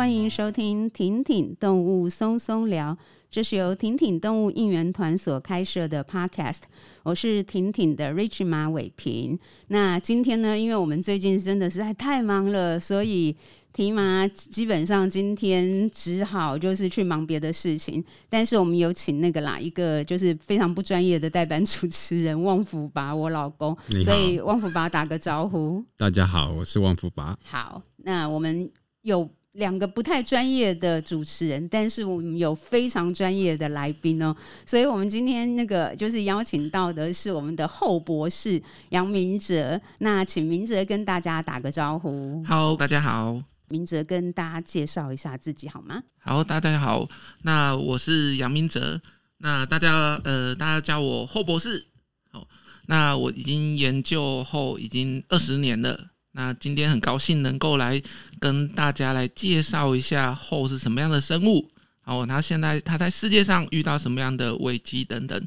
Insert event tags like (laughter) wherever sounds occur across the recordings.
欢迎收听婷婷动物松松聊，这是由婷婷动物应援团所开设的 Podcast。我是婷婷的 Rich 马伟平。那今天呢，因为我们最近真的实在太忙了，所以。提麻基本上今天只好就是去忙别的事情，但是我们有请那个啦，一个就是非常不专业的代班主持人旺福拔，我老公，(laughs) 所以旺福拔打个招呼。大家好，我是旺福拔。好，那我们有两个不太专业的主持人，但是我们有非常专业的来宾哦，所以我们今天那个就是邀请到的是我们的后博士杨明哲，那请明哲跟大家打个招呼。好，大家好。明哲跟大家介绍一下自己好吗？好，大家好，那我是杨明哲，那大家呃，大家叫我后博士。好，那我已经研究后已经二十年了。那今天很高兴能够来跟大家来介绍一下后是什么样的生物。好，那现在他在世界上遇到什么样的危机等等。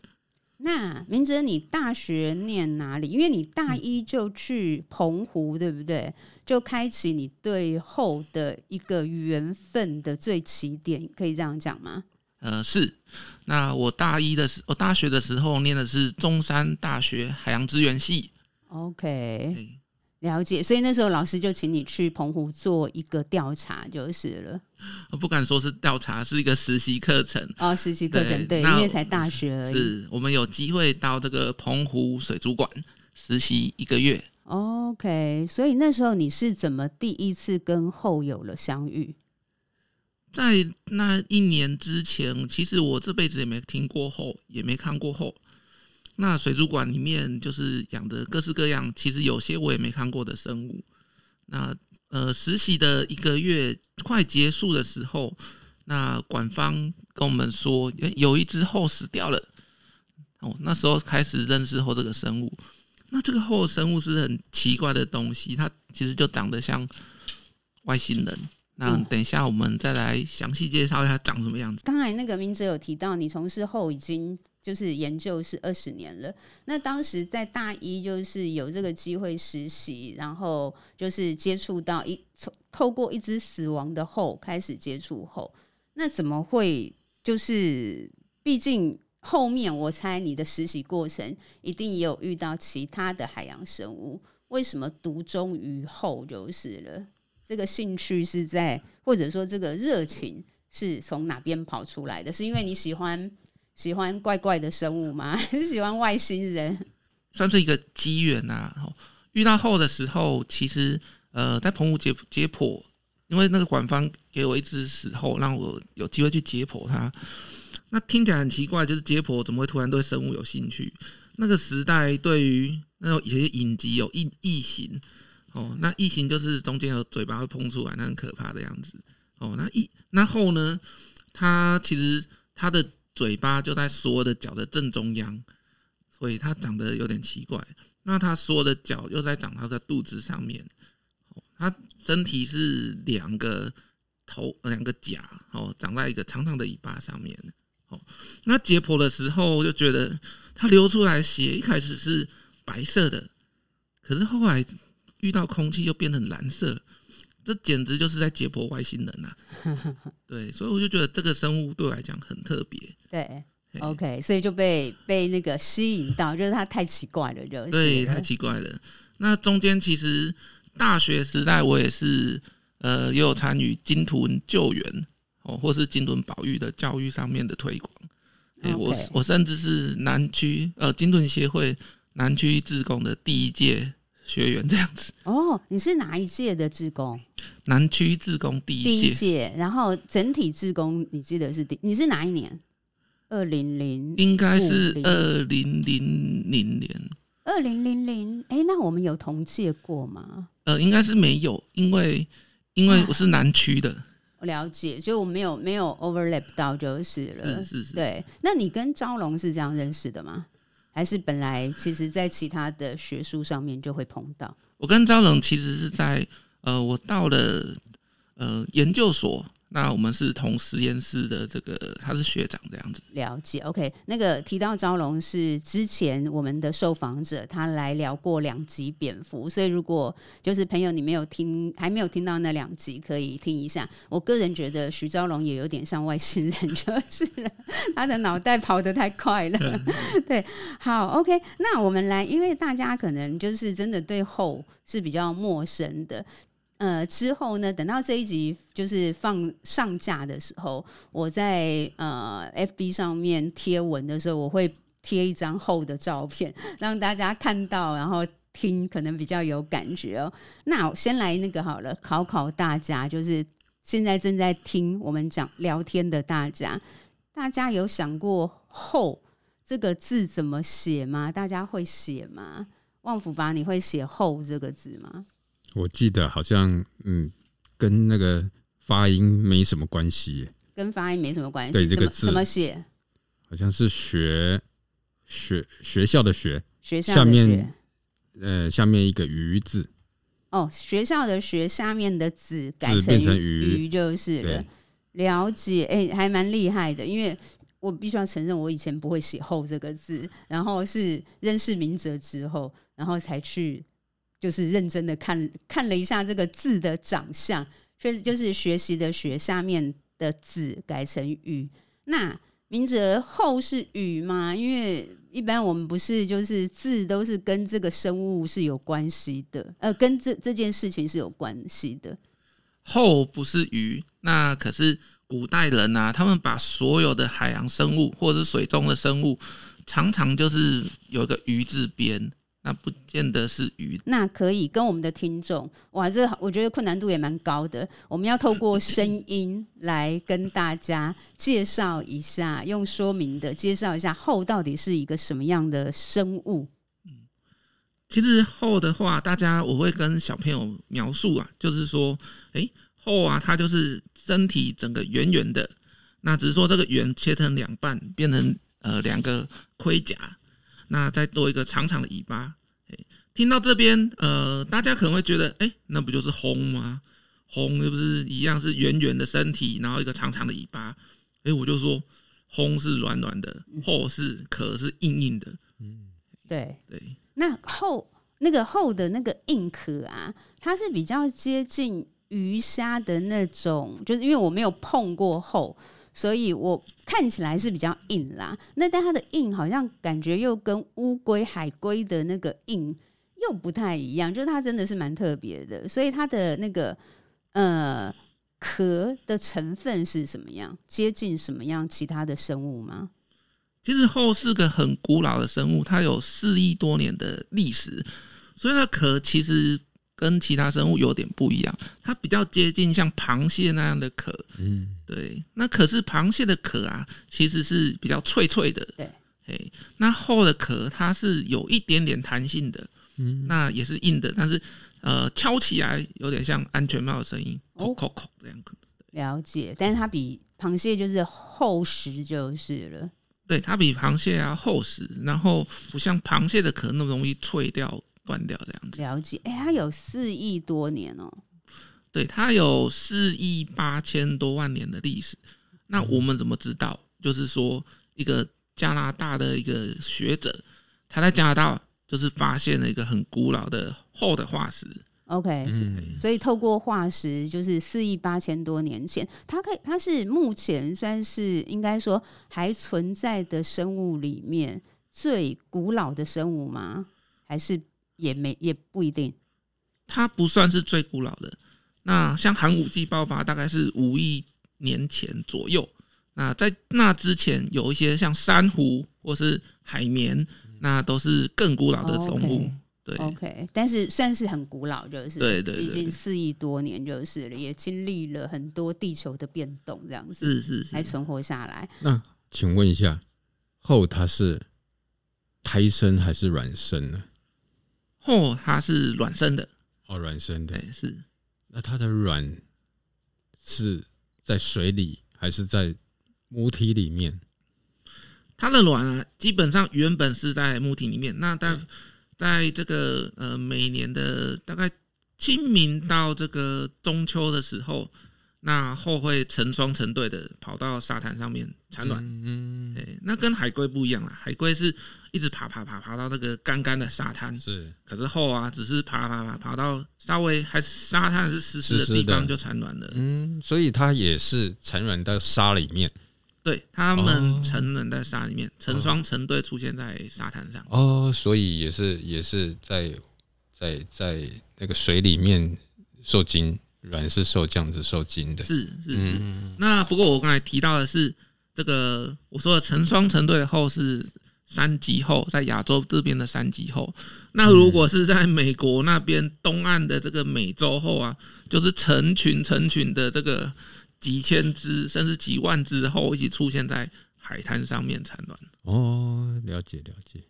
那明哲，你大学念哪里？因为你大一就去澎湖，嗯、对不对？就开启你对后的一个缘分的最起点，可以这样讲吗？呃，是。那我大一的时，我大学的时候念的是中山大学海洋资源系。OK。了解，所以那时候老师就请你去澎湖做一个调查就是了。我不敢说是调查，是一个实习课程。哦，实习课程对，对，因为才大学而已。是我们有机会到这个澎湖水族馆实习一个月。OK，所以那时候你是怎么第一次跟后有了相遇？在那一年之前，其实我这辈子也没听过后，也没看过后。那水族馆里面就是养的各式各样，其实有些我也没看过的生物。那呃，实习的一个月快结束的时候，那馆方跟我们说，有一只后死掉了。哦，那时候开始认识后这个生物。那这个后生物是很奇怪的东西，它其实就长得像外星人。那等一下我们再来详细介绍一下长什么样子。刚才那个明哲有提到，你从事后已经。就是研究是二十年了。那当时在大一，就是有这个机会实习，然后就是接触到一从透过一只死亡的后开始接触后，那怎么会？就是毕竟后面我猜你的实习过程一定也有遇到其他的海洋生物，为什么独钟于后就是了？这个兴趣是在，或者说这个热情是从哪边跑出来的？是因为你喜欢？喜欢怪怪的生物吗？(laughs) 还是喜欢外星人？算是一个机缘呐。遇到后的时候，其实呃，在澎湖解解剖，因为那个馆方给我一只死后，让我有机会去解剖它。那听起来很奇怪，就是解剖怎么会突然对生物有兴趣？那个时代对于那种一些影集有异异形哦，那异形就是中间有嘴巴会喷出来，那很可怕的样子哦。那一那后呢？它其实它的。嘴巴就在所有的脚的正中央，所以它长得有点奇怪。那它所有的脚又在长它的肚子上面，它身体是两个头、两个甲，哦，长在一个长长的尾巴上面。哦，那解剖的时候就觉得它流出来血一开始是白色的，可是后来遇到空气又变成蓝色。这简直就是在解剖外星人呐、啊！(laughs) 对，所以我就觉得这个生物对我来讲很特别。对，OK，所以就被被那个吸引到，就是它太奇怪了，就是对，太奇怪了。那中间其实大学时代我也是呃，也有参与鲸豚救援哦，或是金豚保育的教育上面的推广。我我甚至是南区呃鲸豚协会南区志工的第一届。学员这样子哦，你是哪一届的志工？南区志工第一届，第一届，然后整体志工，你记得是第？你是哪一年？二零零，应该是二零零零年。二零零零，哎，那我们有同届过吗？呃，应该是没有，因为因为我是南区的，我了解，所以我没有没有 overlap 到就是了，是是是，对。那你跟招龙是这样认识的吗？还是本来其实，在其他的学术上面就会碰到。我跟张总其实是在呃，我到了呃研究所，那我们是同实验室的这个，他是学长这样子。了解，OK。那个提到招龙是之前我们的受访者，他来聊过两集蝙蝠，所以如果就是朋友你没有听，还没有听到那两集，可以听一下。我个人觉得徐昭龙也有点像外星人，就是他的脑袋跑得太快了。(laughs) 对，好，OK。那我们来，因为大家可能就是真的对后是比较陌生的。呃，之后呢，等到这一集就是放上架的时候，我在呃 FB 上面贴文的时候，我会贴一张厚的照片，让大家看到，然后听可能比较有感觉哦。那我先来那个好了，考考大家，就是现在正在听我们讲聊天的大家，大家有想过“后”这个字怎么写吗？大家会写吗？旺福吧，你会写“后”这个字吗？我记得好像，嗯，跟那个发音没什么关系。跟发音没什么关系。对，这个字怎么写？好像是学学学校的学，学校的学。下面呃，下面一个“鱼”字。哦，学校的学下面的“子”改成“鱼”就是了。了解，哎、欸，还蛮厉害的。因为我必须要承认，我以前不会写“后”这个字，然后是认识明哲之后，然后才去。就是认真的看看了一下这个字的长相，所以就是学习的学下面的字改成鱼。那明哲后是鱼吗？因为一般我们不是就是字都是跟这个生物是有关系的，呃，跟这这件事情是有关系的。后不是鱼，那可是古代人啊，他们把所有的海洋生物或者是水中的生物，常常就是有一个鱼字边。那不见得是鱼。那可以跟我们的听众，哇，这我觉得困难度也蛮高的。我们要透过声音来跟大家介绍一下，用说明的介绍一下后到底是一个什么样的生物。嗯，其实后的话，大家我会跟小朋友描述啊，就是说，哎，后啊，它就是身体整个圆圆的，那只是说这个圆切成两半，变成呃两个盔甲。那再做一个长长的尾巴，听到这边，呃，大家可能会觉得，哎、欸，那不就是轰吗？轰又不是一样是圆圆的身体，然后一个长长的尾巴，哎、欸，我就说，轰是软软的，后是壳是硬硬的，嗯，对对。那后那个后的那个硬壳啊，它是比较接近鱼虾的那种，就是因为我没有碰过后。所以我看起来是比较硬啦，那但它的硬好像感觉又跟乌龟、海龟的那个硬又不太一样，就是它真的是蛮特别的。所以它的那个呃壳的成分是什么样？接近什么样其他的生物吗？其实后是个很古老的生物，它有四亿多年的历史，所以它壳其实。跟其他生物有点不一样，它比较接近像螃蟹那样的壳。嗯，对。那可是螃蟹的壳啊，其实是比较脆脆的。对，哎，那厚的壳它是有一点点弹性的。嗯，那也是硬的，但是呃，敲起来有点像安全帽的声音，扣扣扣这样。了解，但是它比螃蟹就是厚实就是了。对，它比螃蟹要厚实，然后不像螃蟹的壳那么容易脆掉。断掉这样子，了解。哎、欸，它有四亿多年哦、喔，对，它有四亿八千多万年的历史。那我们怎么知道？就是说，一个加拿大的一个学者，他在加拿大就是发现了一个很古老的厚的化石。OK，、嗯、所以透过化石，就是四亿八千多年前，它可以，它是目前算是应该说还存在的生物里面最古老的生物吗？还是？也没也不一定，它不算是最古老的。那像寒武纪爆发大概是五亿年前左右。那在那之前，有一些像珊瑚或是海绵，那都是更古老的生物。Okay, 对，OK，但是算是很古老，就是对对，对，已经四亿多年就是了，也经历了很多地球的变动，这样子是是是，还存活下来。那请问一下，后它是胎生还是卵生呢？后它是卵生的，哦，卵生的，对，是。那它的卵是在水里还是在母体里面？它的卵啊，基本上原本是在母体里面。那在在这个呃每年的大概清明到这个中秋的时候，那后会成双成对的跑到沙滩上面产卵。嗯，哎，那跟海龟不一样啦，海龟是一直爬爬爬爬到那个干干的沙滩，是。可是后啊，只是爬爬爬爬到稍微还是沙滩是湿湿的地方就产卵了。嗯，所以它也是产卵到沙里面。对，它们产卵在沙里面，成双成对出现在沙滩上。哦，所以也是也是在在在那个水里面受精。卵是受这样子受精的，是是是。嗯、那不过我刚才提到的是这个，我说的成双成对的后是三级后，在亚洲这边的三级后。那如果是在美国那边东岸的这个美洲后啊，就是成群成群的这个几千只甚至几万只后一起出现在海滩上面产卵。哦，了解了解。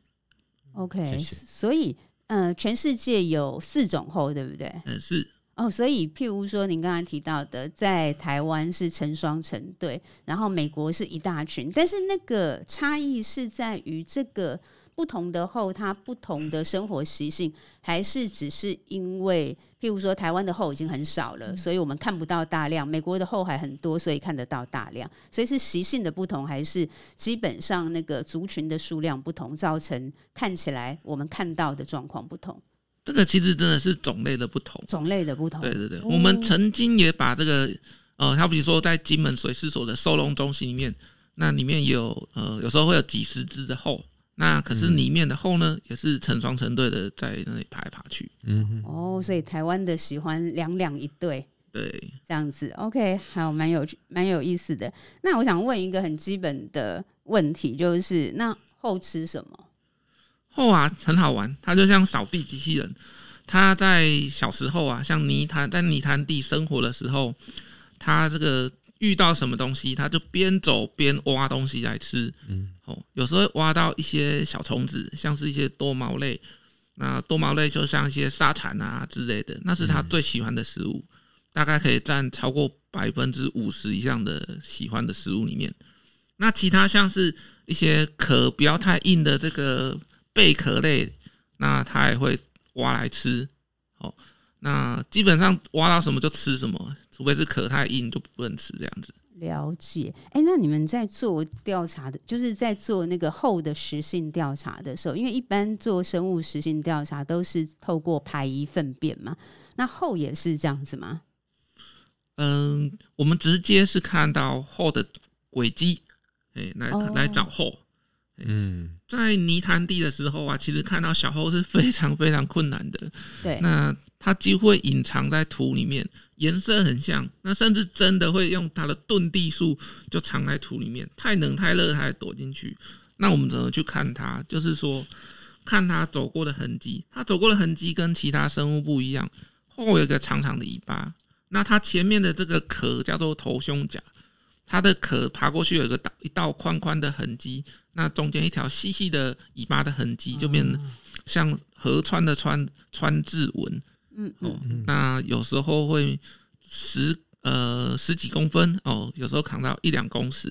OK，谢谢。所以呃，全世界有四种后，对不对？嗯，是。哦，所以譬如说，您刚才提到的，在台湾是成双成对，然后美国是一大群，但是那个差异是在于这个不同的后，它不同的生活习性，还是只是因为譬如说，台湾的后已经很少了，所以我们看不到大量；美国的后还很多，所以看得到大量。所以是习性的不同，还是基本上那个族群的数量不同，造成看起来我们看到的状况不同？这个其实真的是种类的不同，种类的不同。对对对，哦、我们曾经也把这个，呃，他比如说在金门水师所的收容中心里面，那里面有呃，有时候会有几十只的后，那可是里面的后呢，嗯、也是成双成对的在那里爬来爬去。嗯哼，哦，所以台湾的喜欢两两一对，对，这样子。OK，还有蛮有蛮有意思的。那我想问一个很基本的问题，就是那后吃什么？后啊，很好玩，它就像扫地机器人。它在小时候啊，像泥潭在泥潭地生活的时候，它这个遇到什么东西，它就边走边挖东西来吃。嗯，哦，有时候挖到一些小虫子，像是一些多毛类。那多毛类就像一些沙蚕啊之类的，那是它最喜欢的食物，大概可以占超过百分之五十以上的喜欢的食物里面。那其他像是一些壳不要太硬的这个。贝壳类，那它也会挖来吃。哦，那基本上挖到什么就吃什么，除非是壳太硬就不能吃这样子。了解。哎、欸，那你们在做调查的，就是在做那个后的实性调查的时候，因为一般做生物实性调查都是透过排遗粪便嘛，那后也是这样子吗？嗯，我们直接是看到后的轨迹，哎，来、哦、来找后。嗯，在泥潭地的时候啊，其实看到小猴是非常非常困难的。对，那它几乎会隐藏在土里面，颜色很像，那甚至真的会用它的遁地术就藏在土里面。太冷太热，它还躲进去。那我们怎么去看它？就是说，看它走过的痕迹。它走过的痕迹跟其他生物不一样，后有一个长长的尾巴。那它前面的这个壳叫做头胸甲，它的壳爬过去有一个一道宽宽的痕迹。那中间一条细细的尾巴的痕迹，就变像河川的川川字纹。嗯哦，那有时候会十呃十几公分哦，有时候扛到一两公尺。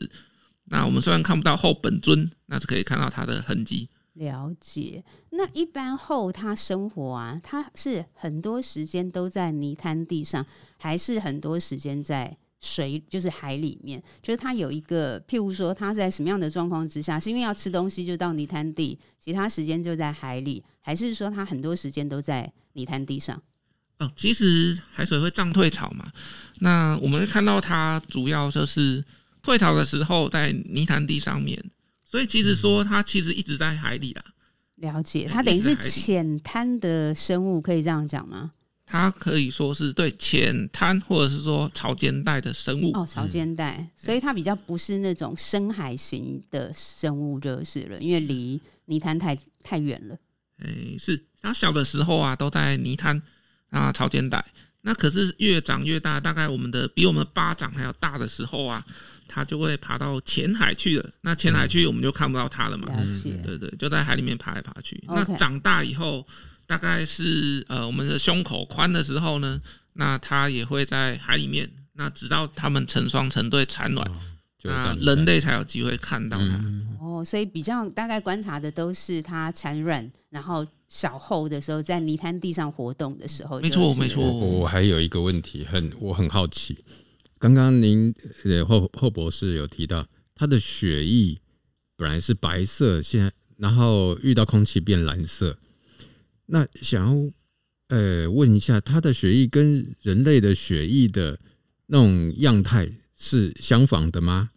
那我们虽然看不到后本尊，那是可以看到它的痕迹。了解。那一般后它生活啊，它是很多时间都在泥滩地上，还是很多时间在？水就是海里面，就是它有一个，譬如说它在什么样的状况之下，是因为要吃东西就到泥滩地，其他时间就在海里，还是说它很多时间都在泥滩地上？哦，其实海水会涨退潮嘛，那我们会看到它主要就是退潮的时候在泥滩地上面，所以其实说它其实一直在海里啦。了解，它等于是浅滩的生物，可以这样讲吗？它可以说是对浅滩或者是说潮间带的生物哦，潮间带，所以它比较不是那种深海型的生物就是了，因为离泥滩太太远了。哎、欸，是它小的时候啊，都在泥滩啊潮间带，那可是越长越大，大概我们的比我们巴掌还要大的时候啊，它就会爬到浅海去了。那浅海去我们就看不到它了嘛，了解。对，对对，就在海里面爬来爬去。那长大以后。大概是呃，我们的胸口宽的时候呢，那它也会在海里面。那直到它们成双成对产卵，哦、那人类才有机会看到它。嗯、哦，所以比较大概观察的都是它产卵，然后小后的时候在泥滩地上活动的时候。没错，没错。我还有一个问题，很我很好奇，刚刚您呃后后博士有提到，它的血液本来是白色，现在然后遇到空气变蓝色。那想要呃问一下，它的血液跟人类的血液的那种样态是相仿的吗？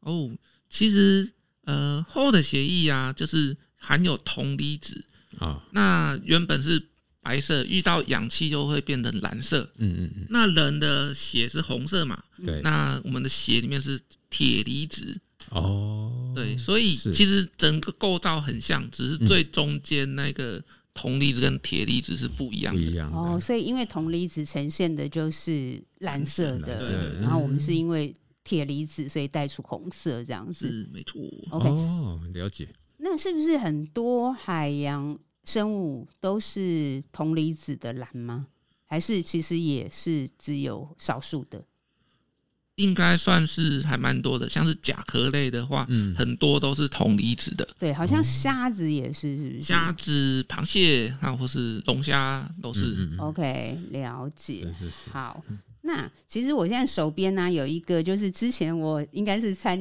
哦，其实呃后的血液啊，就是含有铜离子啊，那原本是。白色遇到氧气就会变成蓝色。嗯嗯嗯。那人的血是红色嘛？对。那我们的血里面是铁离子。哦。对，所以其实整个构造很像，只是最中间那个铜离子跟铁离子是不一样的。不一样。哦，所以因为铜离子呈现的就是蓝色的，然后我们是因为铁离子，所以带出红色这样子。是，没错。OK。哦，了解。那是不是很多海洋？生物都是铜离子的蓝吗？还是其实也是只有少数的？应该算是还蛮多的，像是甲壳类的话，嗯，很多都是铜离子的。对，好像虾子也是，是不是？虾子、螃蟹，啊，或是龙虾都是。嗯嗯嗯 OK，了解。是是是。好，那其实我现在手边呢有一个，就是之前我应该是参。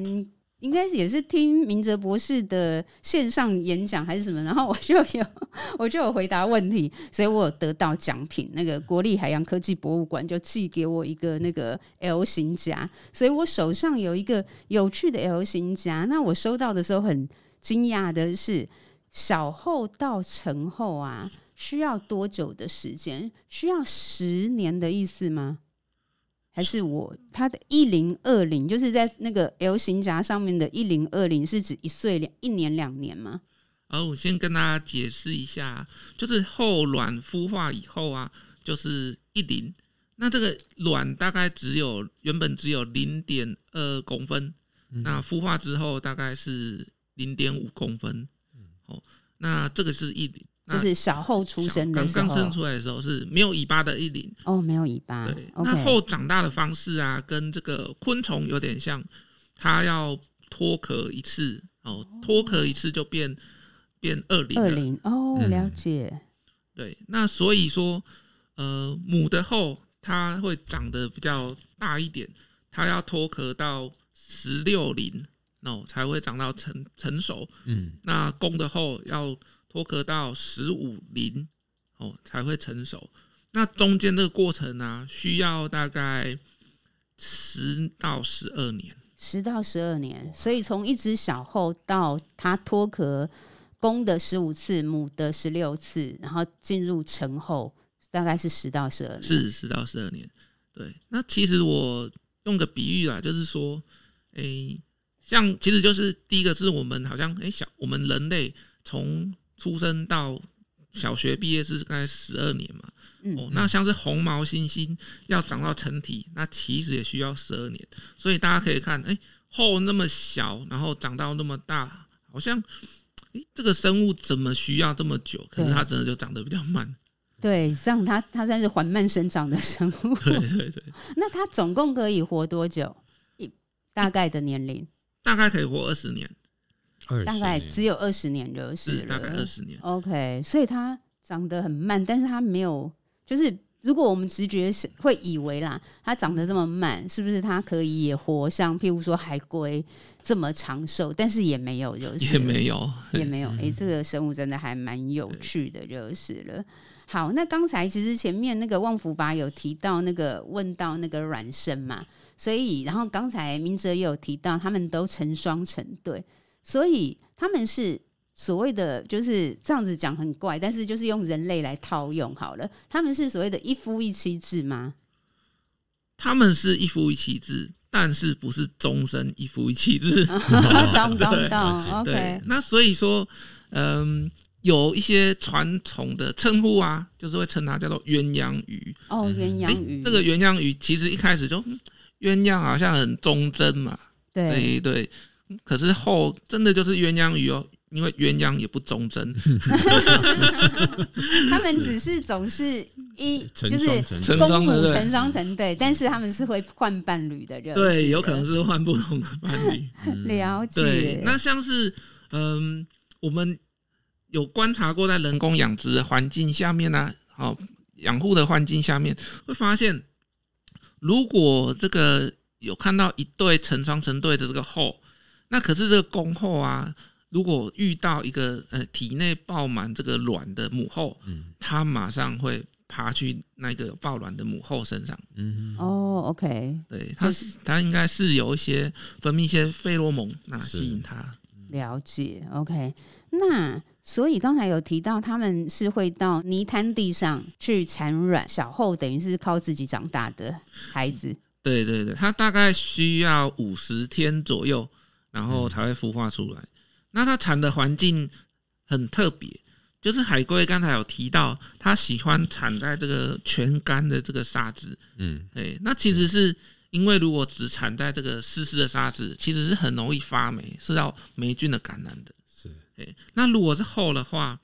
应该也是听明哲博士的线上演讲还是什么，然后我就有 (laughs) 我就有回答问题，所以我有得到奖品。那个国立海洋科技博物馆就寄给我一个那个 L 型夹，所以我手上有一个有趣的 L 型夹。那我收到的时候很惊讶的是，小后到成后啊，需要多久的时间？需要十年的意思吗？还是我它的一零二零，就是在那个 L 型夹上面的一零二零，是指一岁两一年两年吗？哦，我先跟大家解释一下，就是后卵孵化以后啊，就是一零，那这个卵大概只有原本只有零点二公分，嗯、那孵化之后大概是零点五公分，哦，那这个是一零。就是小后出生的时候，刚刚生出来的时候是没有尾巴的一龄哦，没有尾巴。对那后长大的方式啊，跟这个昆虫有点像，它要脱壳一次哦，脱壳一次就变变二龄。二龄哦，了解。嗯、对，那所以说，呃，母的后它会长得比较大一点，它要脱壳到十六龄哦，才会长到成成熟。嗯，那公的后要。脱壳到十五龄哦，才会成熟。那中间这个过程呢、啊，需要大概十到十二年。十到十二年，所以从一只小后到它脱壳，公的十五次，母的十六次，然后进入成后，大概是十到十二年。是十到十二年。对，那其实我用个比喻啊，就是说，诶、欸，像其实就是第一个是我们好像诶、欸、小我们人类从出生到小学毕业是大概十二年嘛？嗯，哦，那像是红毛猩猩要长到成体，那其实也需要十二年。所以大家可以看，哎、欸，后那么小，然后长到那么大，好像，哎、欸，这个生物怎么需要这么久？可是它真的就长得比较慢。对，像它，它算是缓慢生长的生物。(laughs) 对对对。那它总共可以活多久？一大概的年龄？大概可以活二十年。大概只有二十年就是了，大概二十年。OK，所以它长得很慢，但是它没有，就是如果我们直觉是会以为啦，它长得这么慢，是不是它可以也活像譬如说海龟这么长寿？但是也没有，就是也没有，也没有。哎、欸，这个生物真的还蛮有趣的，就是了。好，那刚才其实前面那个旺福吧有提到那个问到那个卵生嘛，所以然后刚才明哲也有提到，他们都成双成对。所以他们是所谓的，就是这样子讲很怪，但是就是用人类来套用好了。他们是所谓的一夫一妻制吗？他们是一夫一妻制，但是不是终身一夫一妻制。懂懂懂，OK。那所以说，嗯，有一些传统的称呼啊，就是会称它叫做鸳鸯鱼。哦，鸳鸯鱼。这个鸳鸯鱼其实一开始就鸳鸯好像很忠贞嘛。对对。对可是后真的就是鸳鸯鱼哦，因为鸳鸯也不忠贞，(laughs) 他们只是总是一就是公母成双成对，但是他们是会换伴侣的人，对，有可能是换不同的伴侣。(laughs) 了解。对，那像是嗯，我们有观察过在人工养殖的环境下面呢、啊，好养护的环境下面，会发现如果这个有看到一对成双成对的这个后，那可是这个公后啊，如果遇到一个呃体内爆满这个卵的母后，嗯，它马上会爬去那个爆卵的母后身上。嗯，哦，OK，对，它是它应该是有一些分泌一些费洛蒙，那吸引它。了解，OK，那。所以刚才有提到，他们是会到泥滩地上去产卵，小后等于是靠自己长大的孩子。对对对，它大概需要五十天左右，然后才会孵化出来。嗯、那它产的环境很特别，就是海龟刚才有提到，它喜欢产在这个全干的这个沙子。嗯，对，那其实是因为如果只产在这个湿湿的沙子，其实是很容易发霉，受到霉菌的感染的。是对，那如果是厚的话，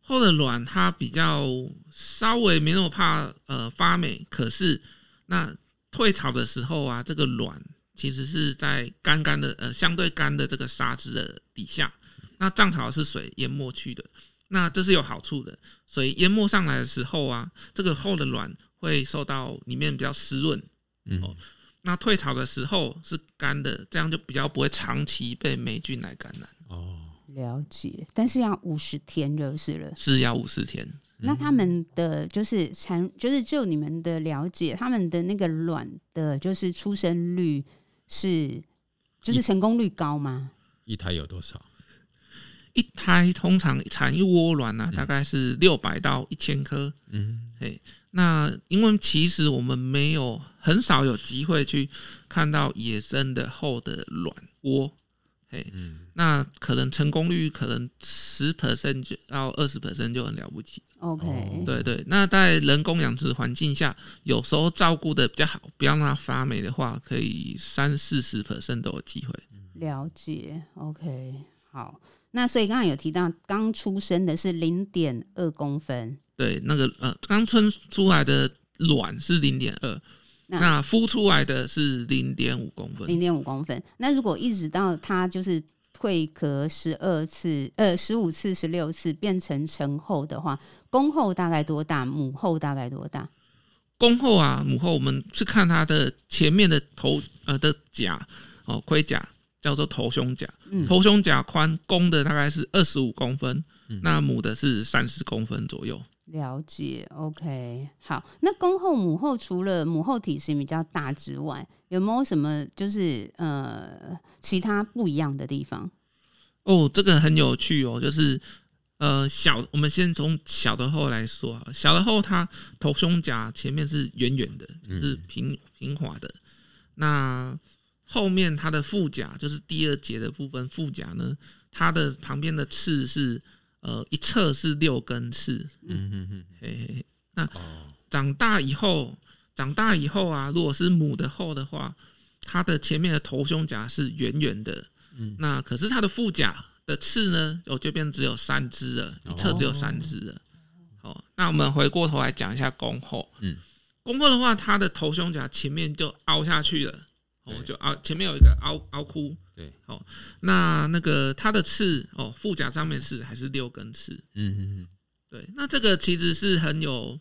厚的卵它比较稍微没那么怕呃发霉，可是那退潮的时候啊，这个卵其实是在干干的呃相对干的这个沙子的底下，那涨潮是水淹没去的，那这是有好处的。水淹没上来的时候啊，这个厚的卵会受到里面比较湿润，嗯，哦，那退潮的时候是干的，这样就比较不会长期被霉菌来感染。哦。了解，但是要五十天就是了，是要五十天。那他们的就是产，就是就你们的了解，他们的那个卵的，就是出生率是，就是成功率高吗？一胎有多少？一胎通常产一窝卵呢，大概是六百到一千颗。嗯，哎，那因为其实我们没有很少有机会去看到野生的后的卵窝。嘿，嗯，那可能成功率可能十 percent 就到二十 percent 就很了不起。OK，对对，那在人工养殖环境下，有时候照顾的比较好，不要让它发霉的话，可以三四十 percent 都有机会。了解，OK，好。那所以刚刚有提到，刚出生的是零点二公分。对，那个呃，刚生出来的卵是零点二。那孵出来的是零点五公分，零点五公分。那如果一直到它就是蜕壳十二次，呃，十五次、十六次变成成后的话，公后大概多大？母后大概多大？公后啊，母后我们是看它的前面的头呃的甲哦，盔甲叫做头胸甲，嗯、头胸甲宽，公的大概是二十五公分，嗯、那母的是三十公分左右。了解，OK，好。那公后母后除了母后体型比较大之外，有没有什么就是呃其他不一样的地方？哦，这个很有趣哦，就是呃小，我们先从小的后来说啊，小的后它头胸甲前面是圆圆的，是平平滑的。那后面它的腹甲就是第二节的部分，腹甲呢，它的旁边的刺是。呃，一侧是六根刺，嗯嗯嗯，嘿嘿嘿。那长大以后，长大以后啊，如果是母的后的话，它的前面的头胸甲是圆圆的，嗯，那可是它的腹甲的刺呢，我这边只有三只了，一侧只有三只了。好，那我们回过头来讲一下公后，嗯，公后的话，它的头胸甲前面就凹下去了，哦，就凹，前面有一个凹凹窟。对，好，那那个它的刺哦，腹甲上面是还是六根刺？嗯嗯嗯，对，那这个其实是很有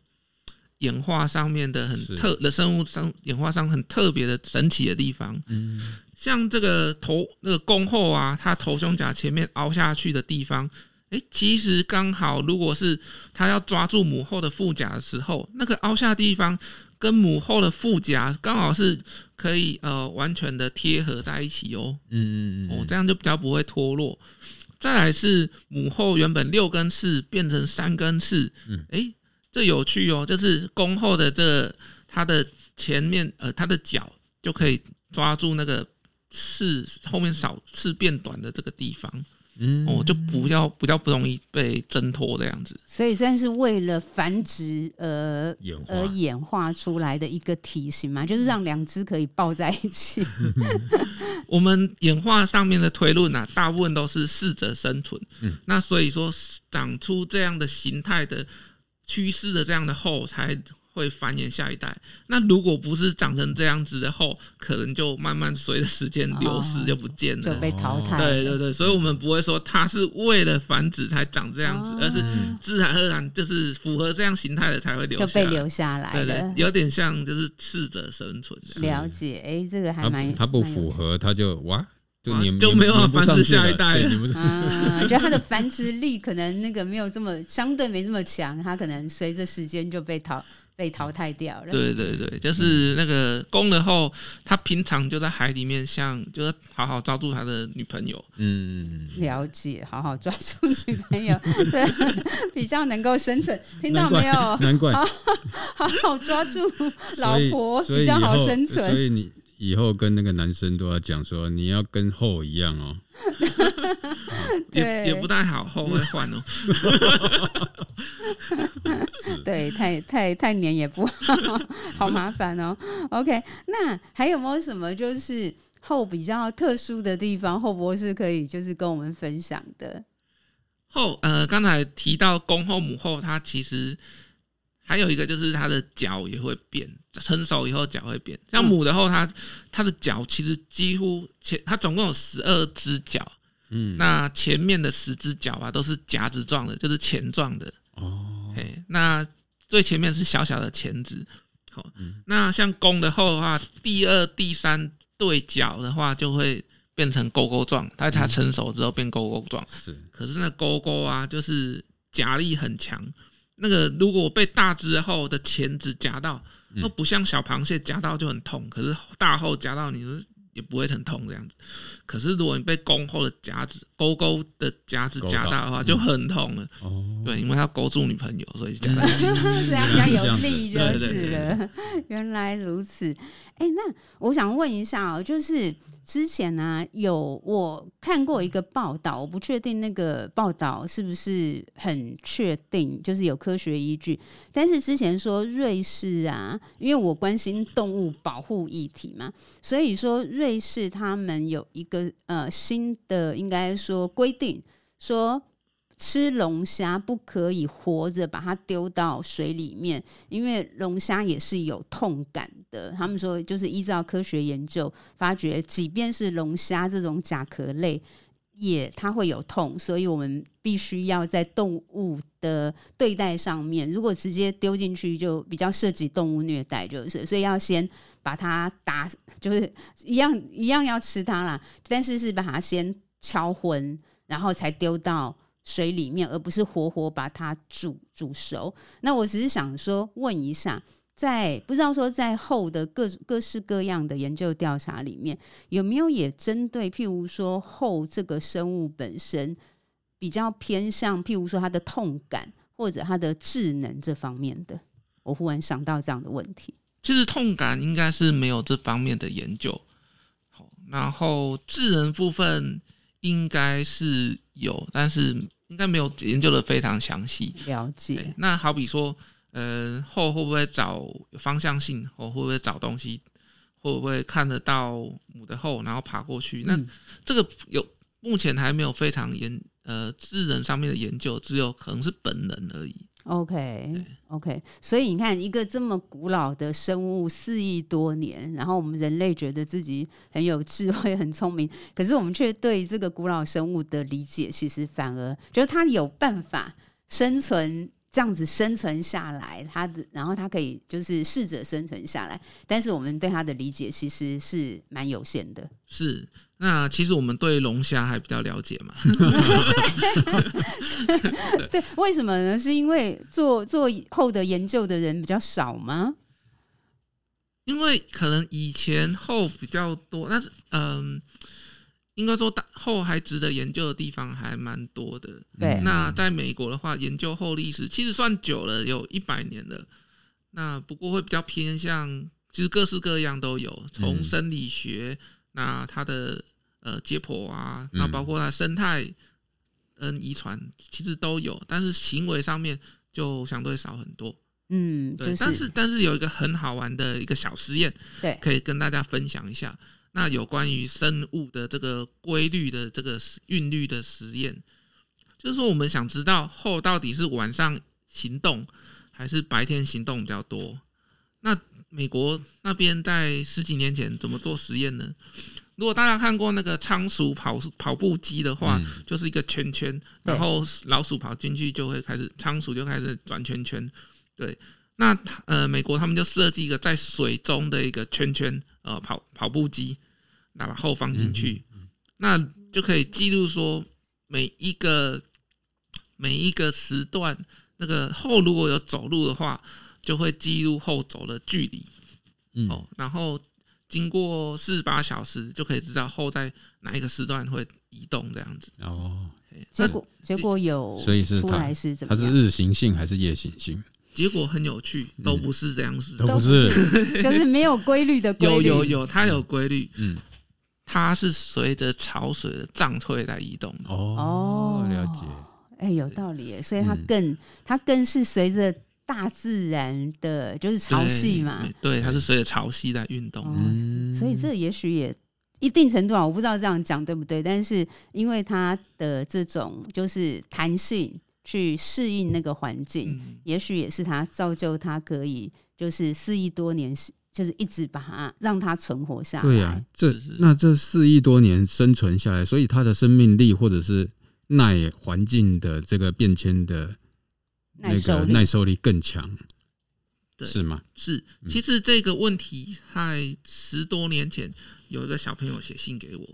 演化上面的很特的生物上演化上很特别的神奇的地方。嗯，像这个头那个公后啊，它头胸甲前面凹下去的地方，哎，其实刚好如果是它要抓住母后的腹甲的时候，那个凹下的地方。跟母后的腹甲刚好是可以呃完全的贴合在一起哦，嗯嗯嗯，哦这样就比较不会脱落。再来是母后原本六根刺变成三根刺，嗯，哎，这有趣哦，就是公后的这个、它的前面呃它的脚就可以抓住那个刺后面少刺变短的这个地方。嗯，哦，就不要比较不容易被挣脱这样子，所以算是为了繁殖而演而演化出来的一个体型嘛，就是让两只可以抱在一起。(laughs) 我们演化上面的推论啊，大部分都是适者生存。嗯，那所以说长出这样的形态的趋势的这样的后，才会繁衍下一代。那如果不是长成这样子的后，可能就慢慢随着时间流失就不见了，就被淘汰。对对对，所以我们不会说它是为了繁殖才长这样子，而是自然而然就是符合这样形态的才会留下来，就被留下来。对对，有点像就是适者生存。了解，哎，这个还蛮……它不符合，它就哇。就就没有办法繁殖下一代，(laughs) 啊，(laughs) 觉得它的繁殖力可能那个没有这么相对没这么强，它可能随着时间就被淘被淘汰掉了。对对对，就是那个公的后，他平常就在海里面，像就是好好抓住他的女朋友。嗯，了解，好好抓住女朋友，对，(laughs) 比较能够生存。听到没有？难怪，好好好抓住老婆比较好生存。所以你。以后跟那个男生都要讲说，你要跟后一样哦，(laughs) 也也不太好，后会换哦。(laughs) 对，太太太黏也不好，好麻烦哦。OK，那还有没有什么就是后比较特殊的地方？后博士可以就是跟我们分享的。后呃，刚才提到公后母后，它其实。还有一个就是它的脚也会变，成熟以后脚会变。像母的后，它它的脚其实几乎前，它总共有十二只脚，嗯，那前面的十只脚啊都是夹子状的，就是钳状的哦。嘿，那最前面是小小的钳子。好，那像公的后的话，第二、第三对脚的话就会变成勾勾状，它它成熟之后变勾勾状。是，可是那勾勾啊，就是夹力很强。那个如果被大之后的钳子夹到，那不像小螃蟹夹到就很痛，可是大后夹到你说也不会很痛这样子。可是如果你被弓后的夹子勾勾的夹子夹到的话，就很痛了。哦，对，因为它勾住女朋友，所以夹在一起，(laughs) 这样比较有力就是了。原来如此。哎，那我想问一下哦，就是。之前呢、有我看过一个报道，我不确定那个报道是不是很确定，就是有科学依据。但是之前说瑞士啊，因为我关心动物保护议题嘛，所以说瑞士他们有一个呃新的应该说规定，说。吃龙虾不可以活着把它丢到水里面，因为龙虾也是有痛感他们说，就是依照科学研究发觉，即便是龙虾这种甲壳类，也它会有痛，所以我们必须要在动物的对待上面，如果直接丢进去，就比较涉及动物虐待，就是所以要先把它打，就是一样一样要吃它啦，但是是把它先敲昏，然后才丢到。水里面，而不是活活把它煮煮熟。那我只是想说，问一下，在不知道说在后的各各式各样的研究调查里面，有没有也针对譬如说后这个生物本身比较偏向，譬如说它的痛感或者它的智能这方面的？我忽然想到这样的问题。其实痛感应该是没有这方面的研究。好，然后智能部分应该是有，但是。应该没有研究的非常详细。了解。那好比说，呃，后会不会找方向性？或会不会找东西？会不会看得到母的后，然后爬过去？嗯、那这个有目前还没有非常研呃智能上面的研究，只有可能是本能而已。OK OK，所以你看，一个这么古老的生物，四亿多年，然后我们人类觉得自己很有智慧、很聪明，可是我们却对这个古老生物的理解，其实反而觉得它有办法生存，这样子生存下来，它的，然后它可以就是适者生存下来，但是我们对它的理解其实是蛮有限的。是。那其实我们对龙虾还比较了解嘛？对，(laughs) 对，为什么呢？是因为做做后的研究的人比较少吗？因为可能以前后比较多，但是嗯，应该说大后还值得研究的地方还蛮多的。对，那在美国的话，研究后历史其实算久了，有一百年了。那不过会比较偏向，其实各式各样都有，从生理学。那它的呃解剖啊，那包括它生态跟遗传，其实都有，但是行为上面就相对少很多。嗯，对。但是但是有一个很好玩的一个小实验，对，可以跟大家分享一下。那有关于生物的这个规律的这个韵律的实验，就是说我们想知道后到底是晚上行动还是白天行动比较多，那美国那边在十几年前怎么做实验呢？如果大家看过那个仓鼠跑跑步机的话，嗯、就是一个圈圈，然后老鼠跑进去就会开始，仓鼠就开始转圈圈。对，那呃，美国他们就设计一个在水中的一个圈圈，呃，跑跑步机，那把后放进去，那就可以记录说每一个每一个时段，那个后如果有走路的话，就会记录后走的距离。嗯、哦，然后。经过四十八小时就可以知道后在哪一个时段会移动这样子哦。结果结果有，所以是它是它是日行性还是夜行性？结果很有趣，都不是这样子，都不是，就是没有规律的规律。有有有，它有规律，嗯，它是随着潮水的涨退来移动的。哦，了解，哎，有道理，所以它更它更是随着。大自然的就是潮汐嘛，对，对，它是随着潮汐在运动，嗯，所以这也许也一定程度啊，我不知道这样讲对不对，但是因为它的这种就是弹性去适应那个环境，嗯、也许也是它造就它可以就是肆意多年，就是一直把它让它存活下来。对呀、啊，这那这四亿多年生存下来，所以它的生命力或者是耐环境的这个变迁的。那个耐受力更强，是吗？是。其实这个问题在十多年前有一个小朋友写信给我，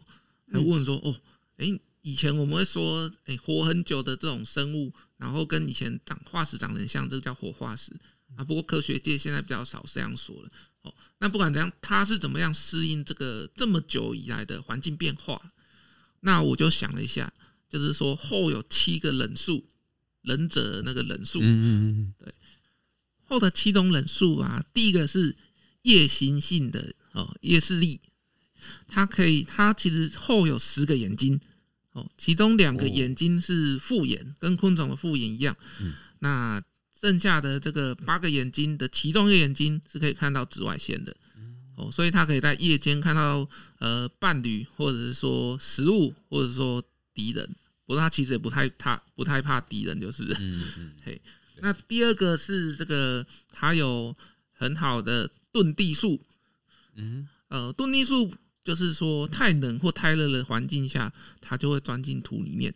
他问说：“哦，哎，以前我们会说，哎，活很久的这种生物，然后跟以前长化石长得很像，这个叫活化石啊。不过科学界现在比较少这样说了。哦，那不管怎样，他是怎么样适应这个这么久以来的环境变化？那我就想了一下，就是说后有七个忍术。”忍者那个忍术，嗯嗯嗯，对，后的七种忍术啊，第一个是夜行性的哦，夜视力，它可以，它其实后有十个眼睛哦，其中两个眼睛是复眼，哦、跟昆虫的复眼一样，嗯、那剩下的这个八个眼睛的其中一个眼睛是可以看到紫外线的，哦，所以它可以在夜间看到呃伴侣，或者是说食物，或者是说敌人。不过他其实也不太怕，不太怕敌人，就是。嗯嗯。(laughs) 嘿，那第二个是这个，它有很好的遁地术。嗯。呃，遁地术就是说，太冷或太热的环境下，它就会钻进土里面。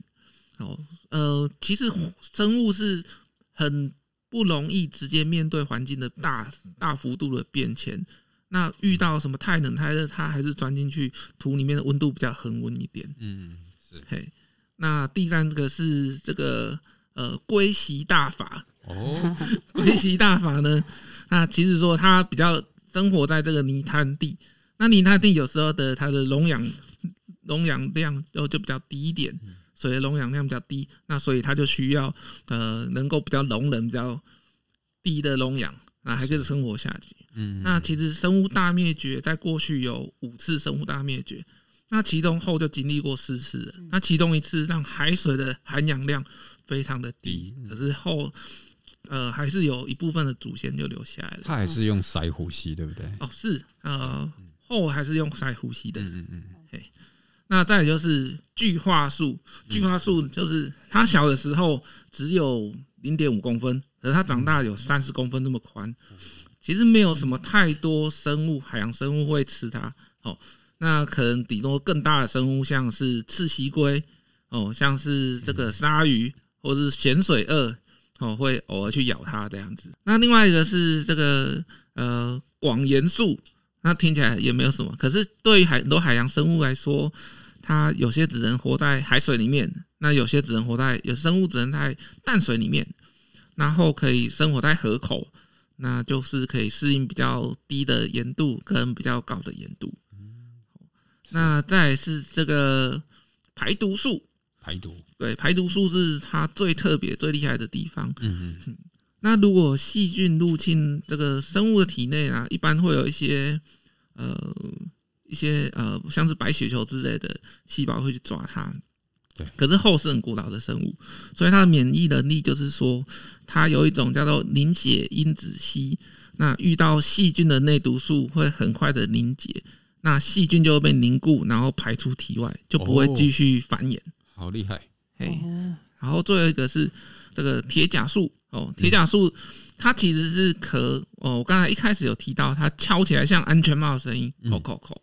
哦，呃，其实生物是很不容易直接面对环境的大大幅度的变迁。那遇到什么太冷太热，它还是钻进去土里面的温度比较恒温一点。嗯，是。嘿。那第三个是这个呃龟息大法哦，龟息大法呢，那其实说它比较生活在这个泥滩地，那泥滩地有时候的它的溶氧溶氧量就就比较低一点，水的溶氧量比较低，那所以它就需要呃能够比较容忍比较低的溶氧，啊还可以生活下去。嗯，那其实生物大灭绝在过去有五次生物大灭绝。那其中后就经历过四次了。那其中一次让海水的含氧量非常的低，可是后呃还是有一部分的祖先就留下来了。他还是用鳃呼吸，对不对？哦，是呃后还是用鳃呼吸的。嗯嗯嗯。嘿，那再来就是巨化树，巨化树就是它小的时候只有零点五公分，可是它长大有三十公分那么宽。其实没有什么太多生物，海洋生物会吃它。哦。那可能顶多更大的生物，像是赤蜥龟哦，像是这个鲨鱼或者是咸水鳄哦，会偶尔去咬它这样子。那另外一个是这个呃广盐素，那听起来也没有什么，可是对于很多海洋生物来说，它有些只能活在海水里面，那有些只能活在有生物只能在淡水里面，然后可以生活在河口，那就是可以适应比较低的盐度跟比较高的盐度。那再来是这个排毒术，排毒对，排毒术是它最特别、最厉害的地方。嗯嗯。那如果细菌入侵这个生物的体内啊，一般会有一些呃一些呃像是白血球之类的细胞会去抓它。对。可是后是很古老的生物，所以它的免疫能力就是说，它有一种叫做凝血因子烯，那遇到细菌的内毒素会很快的凝结。那细菌就会被凝固，然后排出体外，就不会继续繁衍。好厉害！嘿，然后最后一个是这个铁甲素，哦，铁甲树它其实是壳哦，我刚才一开始有提到，它敲起来像安全帽的声音，扣扣扣。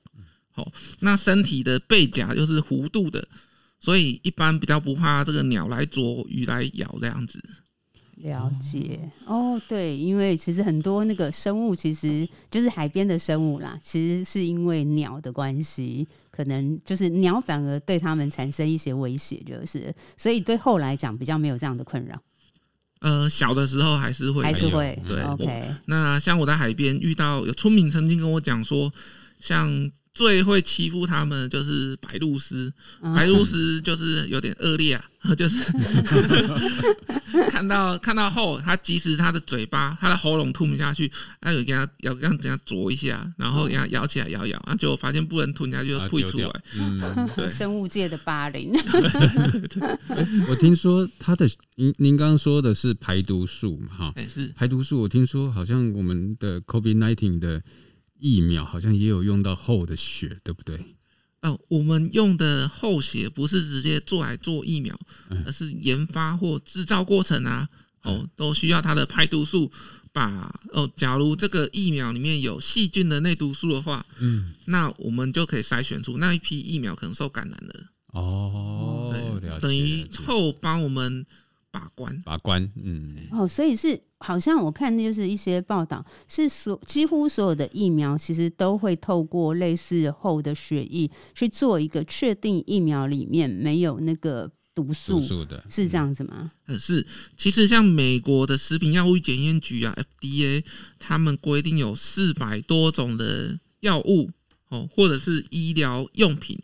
好，那身体的背甲又是弧度的，所以一般比较不怕这个鸟来啄、鱼来咬这样子。了解哦，对，因为其实很多那个生物，其实就是海边的生物啦，其实是因为鸟的关系，可能就是鸟反而对它们产生一些威胁，就是所以对后来讲比较没有这样的困扰。呃，小的时候还是会，还是会，对，OK。那像我在海边遇到有村民曾经跟我讲说，像。最会欺负他们就是白鹭鸶，白鹭鸶就是有点恶劣啊，(laughs) 就是 (laughs) 看到看到后，它即使它的嘴巴、它的喉咙吞不下去，那有给它咬，这样这样啄一下，然后给它咬起来咬咬，啊，就发现不能吞下去就退出来。嗯，(laughs) 对，生物界的霸凌。我听说它的，您您刚刚说的是排毒术嘛？哈，是排毒术。我听说好像我们的 COVID nineteen 的。疫苗好像也有用到后的血，对不对？哦，我们用的后血不是直接做来做疫苗，而是研发或制造过程啊，哦，都需要它的排毒素。把哦，假如这个疫苗里面有细菌的内毒素的话，嗯，那我们就可以筛选出那一批疫苗可能受感染了。哦，等于后帮我们。把关，把关，嗯，哦，所以是好像我看的就是一些报道，是所几乎所有的疫苗其实都会透过类似后的血液去做一个确定疫苗里面没有那个毒素，毒素的，是这样子吗？嗯，是。其实像美国的食品药物检验局啊 （FDA），他们规定有四百多种的药物哦，或者是医疗用品。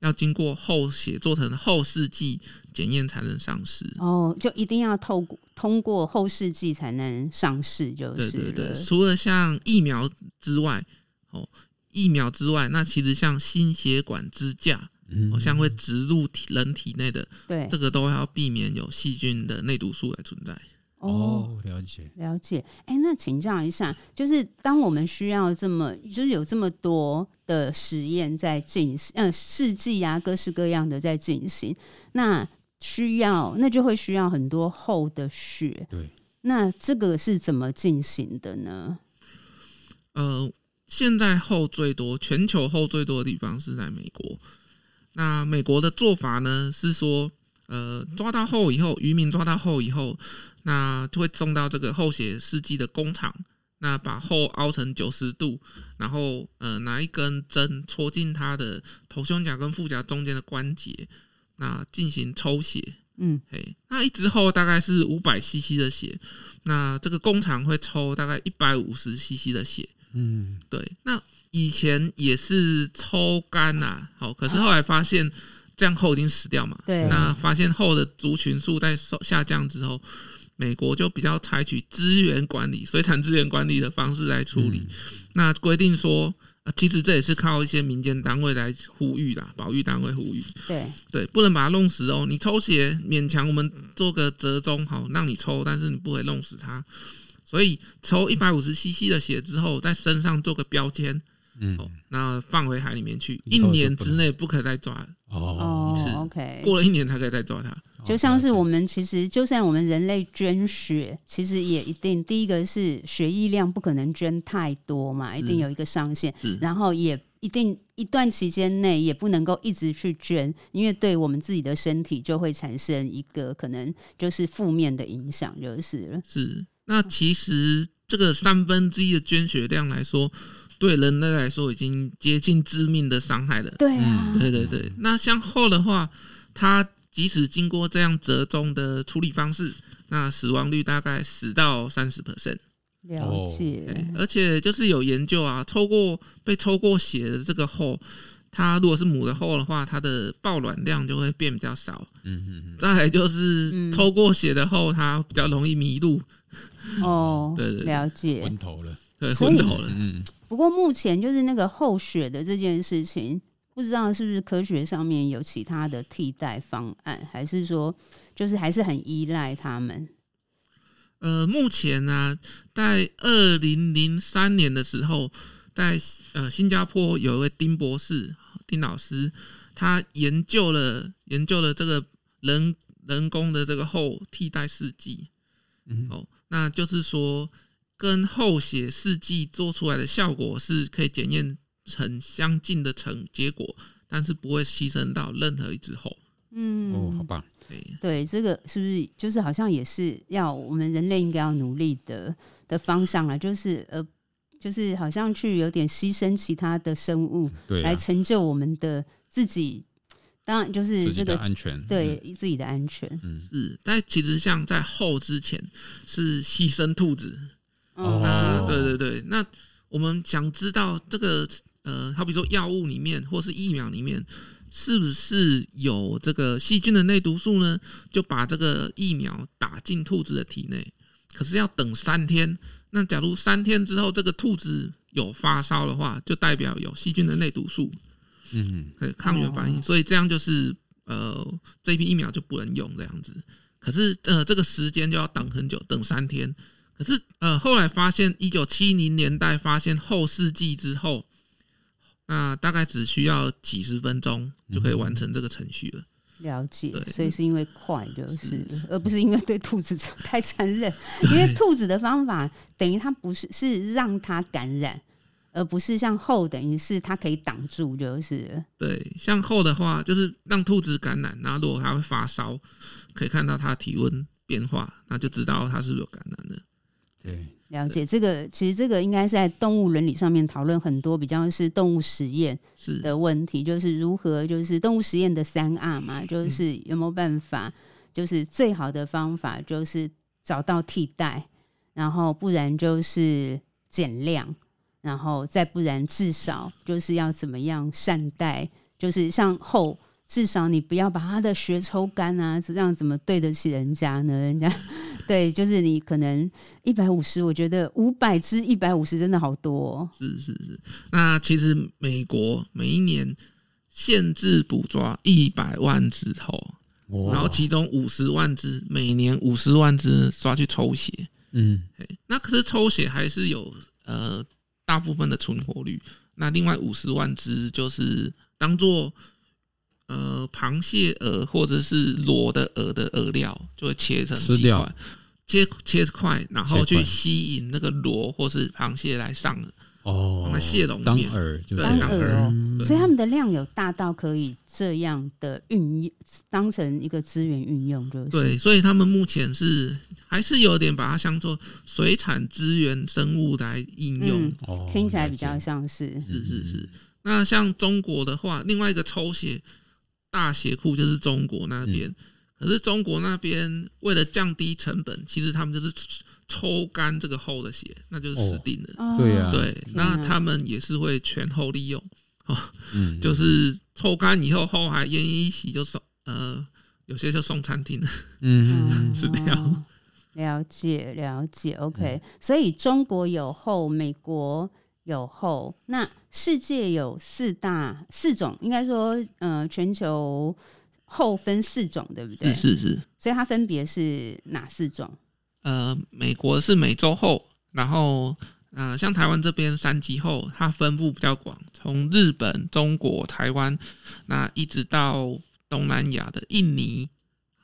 要经过后血做成后试剂检验才能上市哦，就一定要透过通过后试剂才能上市，就是对对对。除了像疫苗之外，哦，疫苗之外，那其实像心血管支架，嗯，好像会植入体人体内的，对，这个都要避免有细菌的内毒素来存在。哦，了解了解。哎、欸，那请教一下，就是当我们需要这么，就是有这么多的实验在进行，嗯、呃，试剂啊，各式各样的在进行，那需要，那就会需要很多厚的血。对，那这个是怎么进行的呢？呃，现在厚最多，全球厚最多的地方是在美国。那美国的做法呢，是说，呃，抓到后以后，渔民抓到后以后。那就会送到这个后血试剂的工厂，那把后凹成九十度，然后呃拿一根针戳进它的头胸甲跟腹甲中间的关节，那进行抽血。嗯，嘿，那一支后大概是五百 CC 的血，那这个工厂会抽大概一百五十 CC 的血。嗯，对。那以前也是抽干呐，好，可是后来发现这样后已经死掉嘛。对。那发现后的族群数在下降之后。美国就比较采取资源管理、水产资源管理的方式来处理。嗯、那规定说，其实这也是靠一些民间单位来呼吁的，保育单位呼吁。对对，不能把它弄死哦。你抽血勉强我们做个折中，好让你抽，但是你不会弄死它。所以抽一百五十 CC 的血之后，在身上做个标签，嗯，那放回海里面去，一年之内不可再抓哦。一次。OK，过了一年才可以再抓它。就像是我们其实，就算我们人类捐血，其实也一定第一个是血液量不可能捐太多嘛，一定有一个上限。然后也一定一段期间内也不能够一直去捐，因为对我们自己的身体就会产生一个可能就是负面的影响，就是了。是，那其实这个三分之一的捐血量来说，对人类来说已经接近致命的伤害了。对啊，嗯，对对对。那向后的话，它。即使经过这样折中的处理方式，那死亡率大概十到三十 percent。了解。而且就是有研究啊，抽过被抽过血的这个后，它如果是母的后的话，它的抱卵量就会变比较少。嗯嗯嗯。再来就是抽过血的后，它比较容易迷路。哦，(laughs) 对对，了解。昏头了，对，昏头了。嗯。不过目前就是那个后血的这件事情。不知道是不是科学上面有其他的替代方案，还是说就是还是很依赖他们？呃，目前呢、啊，在二零零三年的时候，在呃新加坡有一位丁博士，丁老师，他研究了研究了这个人人工的这个后替代试剂，嗯，哦，那就是说跟后写试剂做出来的效果是可以检验成相近的成结果，但是不会牺牲到任何一只后。嗯，哦，好棒。对，对，这个是不是就是好像也是要我们人类应该要努力的的方向啊？就是呃，就是好像去有点牺牲其他的生物，对、啊，来成就我们的自己。当然就是这个安全，对、嗯、自己的安全。嗯，是。但其实像在后之前是牺牲兔子。哦，那对对对。那我们想知道这个呃，好比说药物里面或是疫苗里面。是不是有这个细菌的内毒素呢？就把这个疫苗打进兔子的体内，可是要等三天。那假如三天之后这个兔子有发烧的话，就代表有细菌的内毒素，嗯，抗原反应。所以这样就是呃，这批疫苗就不能用这样子。可是呃，这个时间就要等很久，等三天。可是呃，后来发现一九七零年代发现后视镜之后。那大概只需要几十分钟就可以完成这个程序了。了解，对所以是因为快就是，是，而不是因为对兔子太残忍。(laughs) 因为兔子的方法等于它不是是让它感染，而不是像后等于是它可以挡住就是。对，像后的话就是让兔子感染，然后如果它会发烧，可以看到它体温变化，那就知道它是不是有感染了。对。了解这个，其实这个应该是在动物伦理上面讨论很多，比较是动物实验的问题，就是如何就是动物实验的三 R 嘛，就是有没有办法，就是最好的方法就是找到替代，然后不然就是减量，然后再不然至少就是要怎么样善待，就是像后。至少你不要把他的血抽干啊，这样怎么对得起人家呢？人家对，就是你可能一百五十，我觉得五百只一百五十真的好多哦。是是是，那其实美国每一年限制捕抓一百万只后，然后其中五十万只每年五十万只抓去抽血。嗯，那可是抽血还是有呃大部分的存活率。那另外五十万只就是当做。呃，螃蟹饵或者是螺的饵的饵料，就会切成几块，切切块，然后去吸引那个螺或是螃蟹来上哦，那蟹笼当饵，对，当饵哦。所以他们的量有大到可以这样的运用，当成一个资源运用，就是对。所以他们目前是还是有点把它当做水产资源生物来应用，嗯，听起来比较像是是是是。那像中国的话，另外一个抽血。大鞋库就是中国那边，嗯，可是中国那边为了降低成本，其实他们就是抽干这个厚的鞋，那就是死定了。哦、对呀，对，那他们也是会全后利用哦，嗯，就是抽干以后后还奄奄一息就送，呃，有些就送餐厅了，嗯，吃掉。了解了解，OK，嗯，所以中国有后，美国。有后，那世界有四大四种，应该说，呃，全球后分四种，对不对？是是是。所以它分别是哪四种？呃，美国是美洲后，然后，呃，像台湾这边三级后，它分布比较广，从日本、中国、台湾，那一直到东南亚的印尼。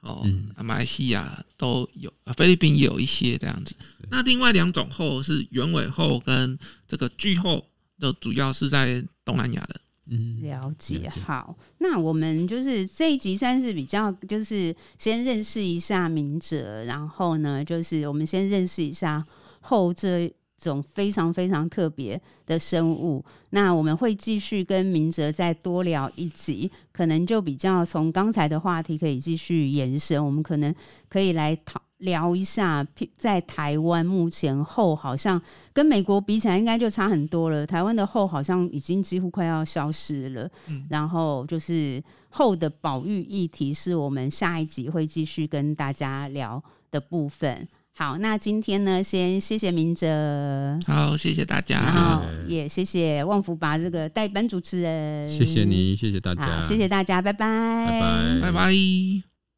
哦，嗯，马来西亚都有，菲律宾也有一些这样子。那另外两种后是原尾后跟这个巨后，都主要是在东南亚的。嗯，了解。好，那我们就是这一集算是比较，就是先认识一下明哲，然后呢，就是我们先认识一下后这。种非常非常特别的生物，那我们会继续跟明哲再多聊一集，可能就比较从刚才的话题可以继续延伸，我们可能可以来讨聊一下，在台湾目前后好像跟美国比起来，应该就差很多了。台湾的后好像已经几乎快要消失了，嗯，然后就是后的保育议题是我们下一集会继续跟大家聊的部分。好，那今天呢，先谢谢明哲，好，谢谢大家，然后也谢谢旺福拔这个代班主持人，谢谢你，谢谢大家，谢谢大家，拜拜，拜拜，拜拜。